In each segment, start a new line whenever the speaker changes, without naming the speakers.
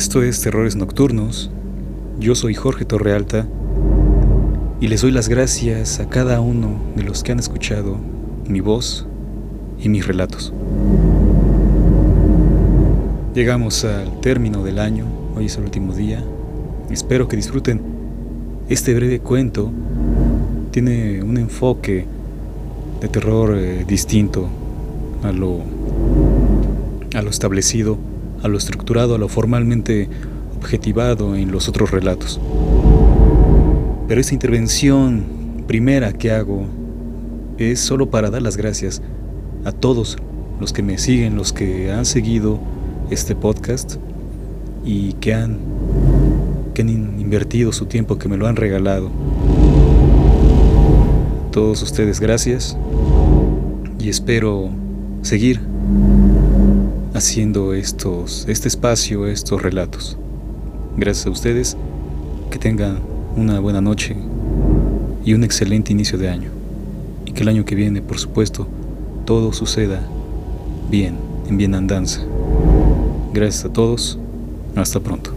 Esto es Terrores Nocturnos. Yo soy Jorge Torrealta y les doy las gracias a cada uno de los que han escuchado mi voz y mis relatos. Llegamos al término del año, hoy es el último día. Espero que disfruten este breve cuento. Tiene un enfoque de terror eh, distinto a lo, a lo establecido a lo estructurado, a lo formalmente objetivado en los otros relatos. Pero esta intervención primera que hago es solo para dar las gracias a todos los que me siguen, los que han seguido este podcast y que han, que han invertido su tiempo, que me lo han regalado. todos ustedes gracias y espero seguir haciendo estos, este espacio, estos relatos. Gracias a ustedes, que tengan una buena noche y un excelente inicio de año. Y que el año que viene, por supuesto, todo suceda bien, en bien andanza. Gracias a todos, hasta pronto.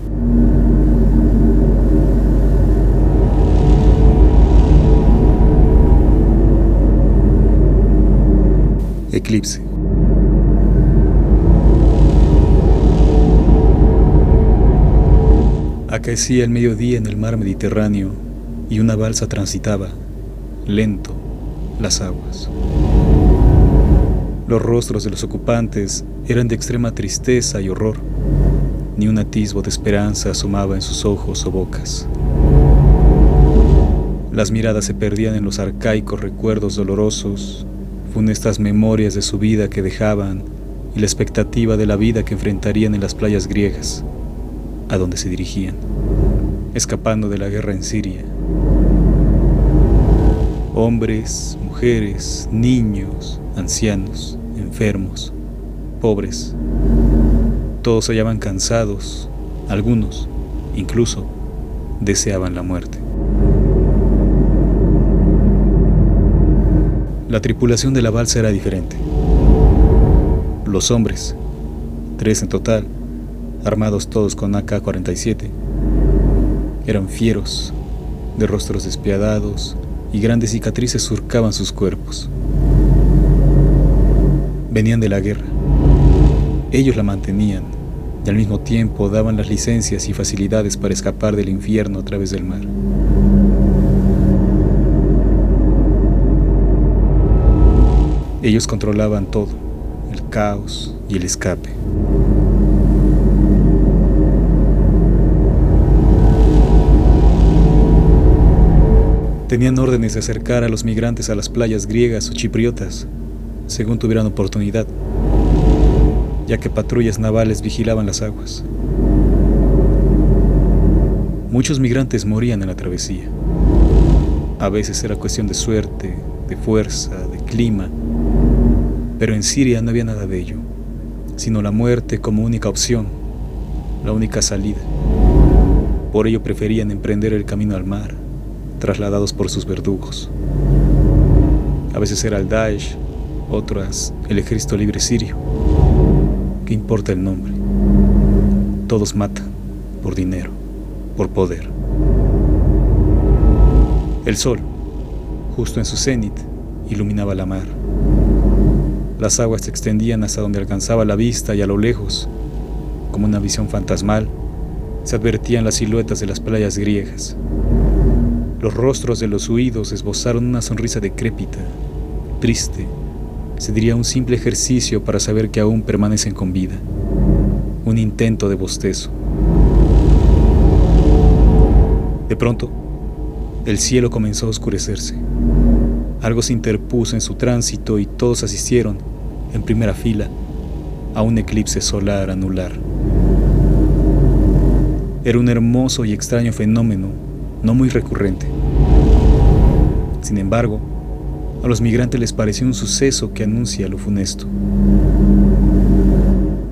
Eclipse. Acaecía el mediodía en el mar Mediterráneo y una balsa transitaba, lento, las aguas. Los rostros de los ocupantes eran de extrema tristeza y horror. Ni un atisbo de esperanza asomaba en sus ojos o bocas. Las miradas se perdían en los arcaicos recuerdos dolorosos, funestas memorias de su vida que dejaban y la expectativa de la vida que enfrentarían en las playas griegas a donde se dirigían, escapando de la guerra en Siria. Hombres, mujeres, niños, ancianos, enfermos, pobres, todos se hallaban cansados, algunos incluso deseaban la muerte. La tripulación de la balsa era diferente. Los hombres, tres en total, armados todos con AK-47. Eran fieros, de rostros despiadados y grandes cicatrices surcaban sus cuerpos. Venían de la guerra. Ellos la mantenían y al mismo tiempo daban las licencias y facilidades para escapar del infierno a través del mar. Ellos controlaban todo, el caos y el escape. Tenían órdenes de acercar a los migrantes a las playas griegas o chipriotas, según tuvieran oportunidad, ya que patrullas navales vigilaban las aguas. Muchos migrantes morían en la travesía. A veces era cuestión de suerte, de fuerza, de clima, pero en Siria no había nada de ello, sino la muerte como única opción, la única salida. Por ello preferían emprender el camino al mar, trasladados por sus verdugos. A veces era el Daesh, otras el ejército libre sirio. ¿Qué importa el nombre? Todos matan por dinero, por poder. El sol, justo en su cenit, iluminaba la mar. Las aguas se extendían hasta donde alcanzaba la vista y a lo lejos, como una visión fantasmal, se advertían las siluetas de las playas griegas. Los rostros de los huidos esbozaron una sonrisa decrépita, triste. Se diría un simple ejercicio para saber que aún permanecen con vida. Un intento de bostezo. De pronto, el cielo comenzó a oscurecerse. Algo se interpuso en su tránsito y todos asistieron, en primera fila, a un eclipse solar anular. Era un hermoso y extraño fenómeno no muy recurrente. Sin embargo, a los migrantes les pareció un suceso que anuncia lo funesto.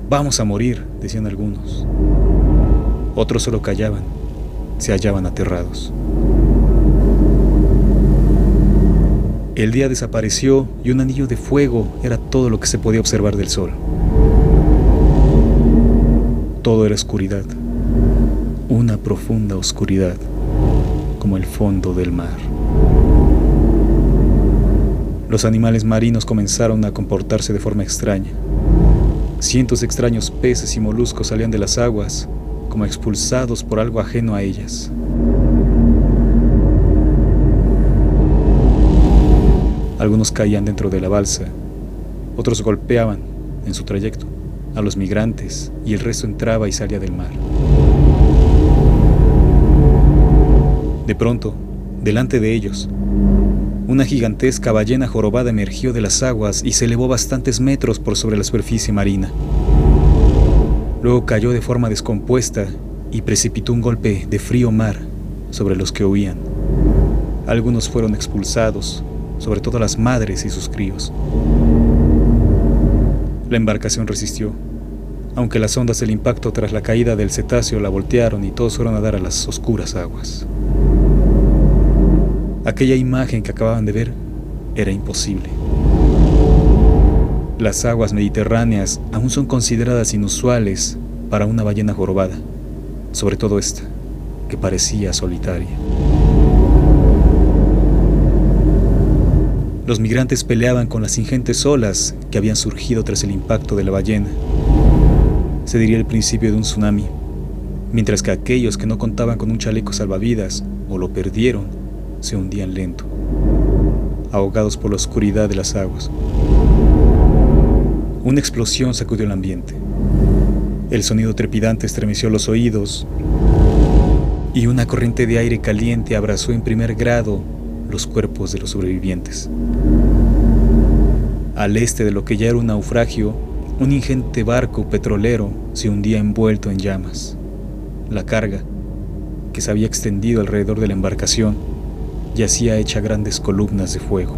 Vamos a morir, decían algunos. Otros solo callaban, se hallaban aterrados. El día desapareció y un anillo de fuego era todo lo que se podía observar del sol. Todo era oscuridad, profunda oscuridad, el fondo del mar. Los animales marinos comenzaron a comportarse de forma extraña. Cientos de extraños peces y moluscos salían de las aguas, como expulsados por algo ajeno a ellas. Algunos caían dentro de la balsa, otros golpeaban en su trayecto a los migrantes y el resto entraba y salía del mar. De pronto, delante de ellos, una gigantesca ballena jorobada emergió de las aguas y se elevó bastantes metros por sobre la superficie marina. Luego cayó de forma descompuesta y precipitó un golpe de frío mar sobre los que huían. Algunos fueron expulsados, sobre todo las madres y sus críos. La embarcación resistió, aunque las ondas del impacto tras la caída del cetáceo la voltearon y todos fueron a dar a las oscuras aguas. Aquella imagen que acababan de ver era imposible. Las aguas mediterráneas aún son consideradas inusuales para una ballena jorobada, sobre todo esta, que parecía solitaria. Los migrantes peleaban con las ingentes olas que habían surgido tras el impacto de la ballena. Se diría el principio de un tsunami, mientras que aquellos que no contaban con un chaleco salvavidas o lo perdieron se hundían lento, ahogados por la oscuridad de las aguas. Una explosión sacudió el ambiente. El sonido trepidante estremeció los oídos y una corriente de aire caliente abrazó en primer grado los cuerpos de los sobrevivientes. Al este de lo que ya era un naufragio, un ingente barco petrolero se hundía envuelto en llamas. La carga, que se había extendido alrededor de la embarcación, yacía hecha grandes columnas de fuego.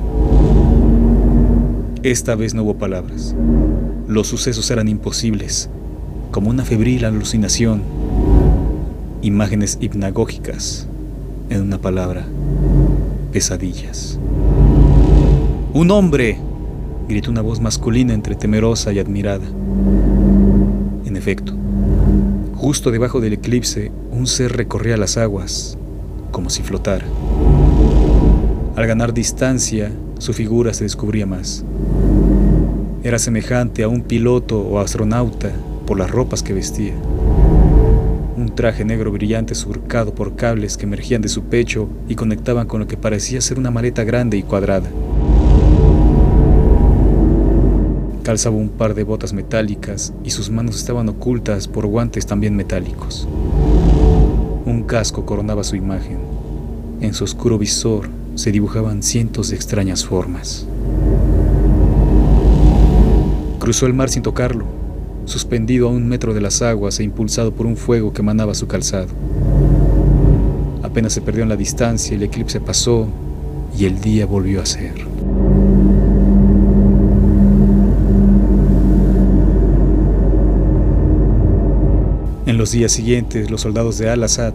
Esta vez no hubo palabras. Los sucesos eran imposibles, como una febril alucinación, imágenes hipnagógicas, en una palabra, pesadillas. Un hombre, gritó una voz masculina entre temerosa y admirada. En efecto, justo debajo del eclipse, un ser recorría las aguas, como si flotara. Al ganar distancia, su figura se descubría más. Era semejante a un piloto o astronauta por las ropas que vestía un traje negro brillante surcado por cables que emergían de su pecho y conectaban con lo que parecía ser una maleta grande y cuadrada. Calzaba un par de botas metálicas y sus manos estaban ocultas por guantes también metálicos. Un casco coronaba su imagen. En su oscuro visor se dibujaban cientos de extrañas formas. Cruzó el mar sin tocarlo suspendido a un metro de las aguas e impulsado por un fuego que emanaba su calzado. Apenas se perdió en la distancia, el eclipse pasó y el día volvió a ser. En los días siguientes, los soldados de Al-Assad,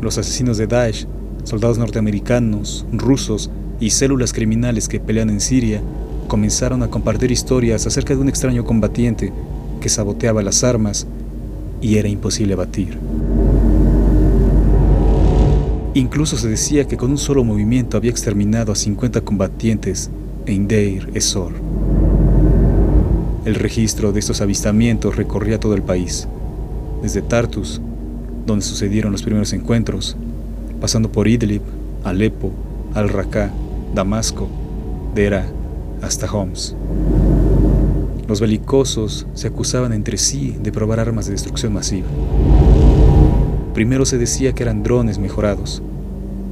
los asesinos de Daesh, soldados norteamericanos, rusos y células criminales que pelean en Siria comenzaron a compartir historias acerca de un extraño combatiente que saboteaba las armas y era imposible batir. Incluso se decía que con un solo movimiento había exterminado a 50 combatientes en Deir Esor. El registro de estos avistamientos recorría todo el país, desde Tartus, donde sucedieron los primeros encuentros, pasando por Idlib, Alepo, Al-Raqqa, Damasco, Dera, hasta Homs. Los belicosos se acusaban entre sí de probar armas de destrucción masiva. Primero se decía que eran drones mejorados,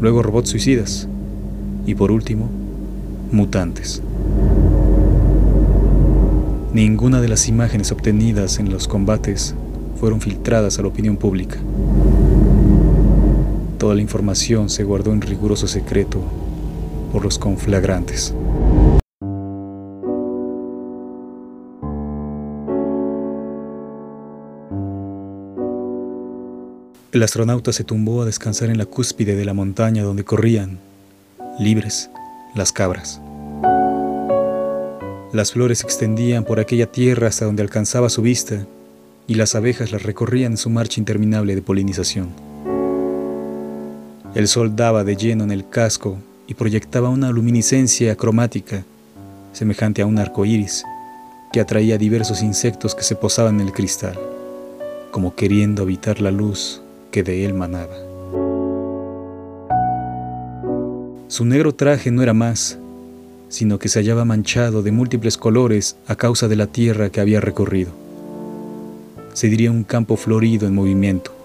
luego robots suicidas y por último, mutantes. Ninguna de las imágenes obtenidas en los combates fueron filtradas a la opinión pública. Toda la información se guardó en riguroso secreto por los conflagrantes. El astronauta se tumbó a descansar en la cúspide de la montaña donde corrían, libres, las cabras. Las flores se extendían por aquella tierra hasta donde alcanzaba su vista y las abejas las recorrían en su marcha interminable de polinización. El sol daba de lleno en el casco y proyectaba una luminiscencia cromática semejante a un arco iris que atraía diversos insectos que se posaban en el cristal, como queriendo habitar la luz que de él manaba. Su negro traje no era más, sino que se hallaba manchado de múltiples colores a causa de la tierra que había recorrido. Se diría un campo florido en movimiento.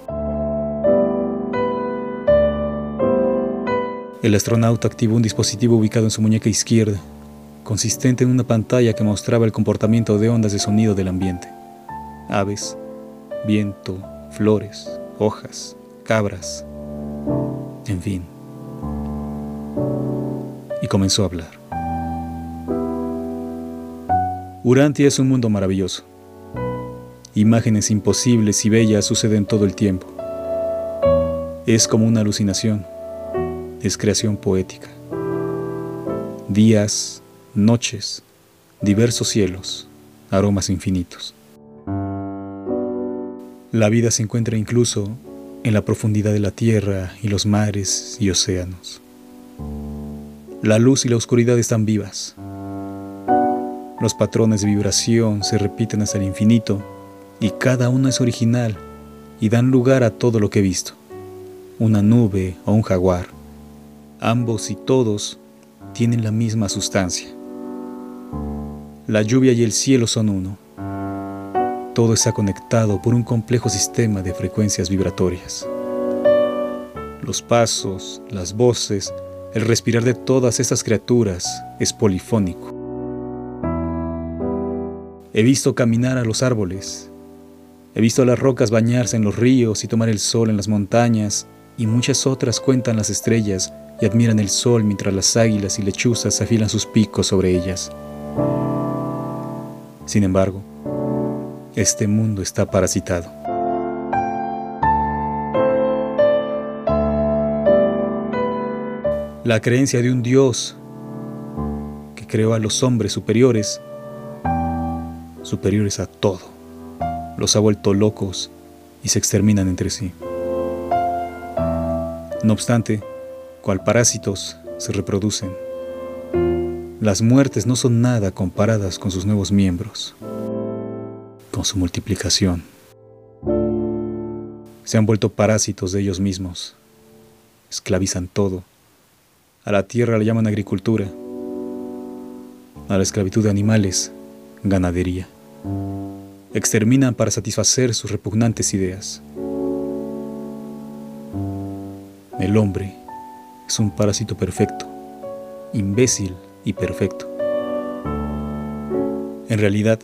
El astronauta activó un dispositivo ubicado en su muñeca izquierda, consistente en una pantalla que mostraba el comportamiento de ondas de sonido del ambiente. Aves, viento, flores, hojas, cabras, en fin. Y comenzó a hablar. Urantia es un mundo maravilloso. Imágenes imposibles y bellas suceden todo el tiempo. Es como una alucinación es creación poética. Días, noches, diversos cielos, aromas infinitos. La vida se encuentra incluso en la profundidad de la tierra y los mares y océanos. La luz y la oscuridad están vivas. Los patrones de vibración se repiten hasta el infinito y cada uno es original y dan lugar a todo lo que he visto. Una nube o un jaguar, ambos y todos tienen la misma sustancia. La lluvia y el cielo son uno. Todo está conectado por un complejo sistema de frecuencias vibratorias. Los pasos, las voces, el respirar de todas estas criaturas es polifónico. He visto caminar a los árboles. He visto las rocas bañarse en los ríos y tomar el sol en las montañas y muchas otras cuentan las estrellas y admiran el sol mientras las águilas y lechuzas afilan sus picos sobre ellas. Sin embargo, este mundo está parasitado. La creencia de un Dios que creó a los hombres superiores, superiores a todo, los ha vuelto locos y se exterminan entre sí. No obstante, cual parásitos, se reproducen. Las muertes no son nada comparadas con sus nuevos miembros, con su multiplicación. Se han vuelto parásitos de ellos mismos, esclavizan todo. A la tierra le llaman agricultura, a la esclavitud de animales, ganadería. Exterminan para satisfacer sus repugnantes ideas. El hombre es un parásito perfecto, imbécil y perfecto. En realidad,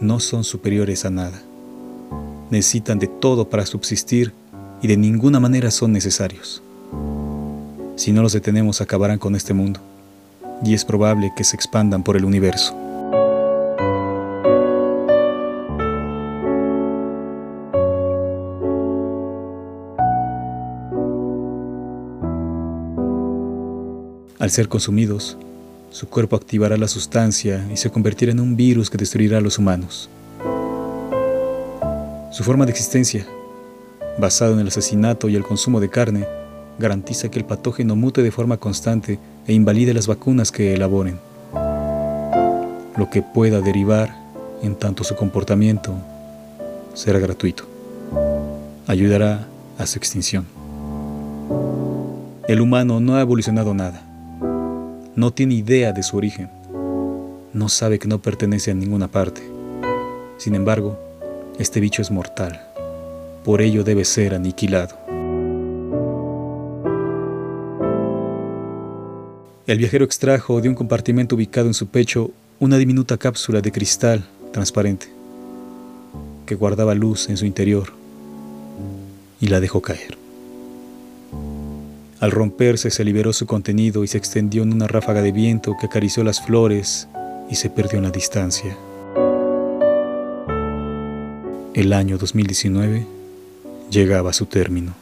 no son superiores a nada. Necesitan de todo para subsistir y de ninguna manera son necesarios. Si no los detenemos, acabarán con este mundo, y es probable que se expandan por el universo. Al ser consumidos, su cuerpo activará la sustancia y se convertirá en un virus que destruirá a los humanos. Su forma de existencia, basada en el asesinato y el consumo de carne, garantiza que el patógeno mute de forma constante e invalide las vacunas que elaboren, lo que pueda derivar en tanto su comportamiento será gratuito. Ayudará a su extinción. El humano no ha evolucionado nada no tiene idea de su origen, no sabe que no pertenece a ninguna parte. Sin embargo, este bicho es mortal, por ello debe ser aniquilado. El viajero extrajo de un compartimento ubicado en su pecho una diminuta cápsula de cristal transparente que guardaba luz en su interior y la dejó caer. Al romperse se liberó su contenido y se extendió en una ráfaga de viento que acarició las flores y se perdió en la distancia. El año 2019 llegaba a su término.